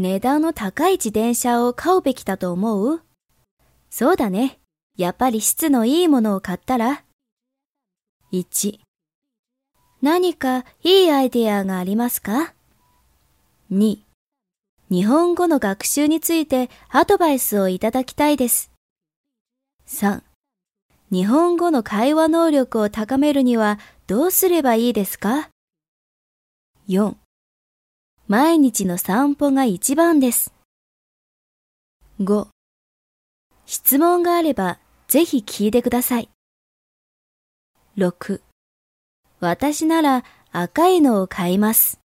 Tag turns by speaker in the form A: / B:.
A: 値段の高い自転車を買うべきだと思う？そうだね。やっぱり質のいいものを買ったら ?1 何かいいアイデアがありますか ?2 日本語の学習についてアドバイスをいただきたいです。3日本語の会話能力を高めるにはどうすればいいですか ?4 毎日の散歩が一番です。5質問があればぜひ聞いてください。6私なら赤いのを買います。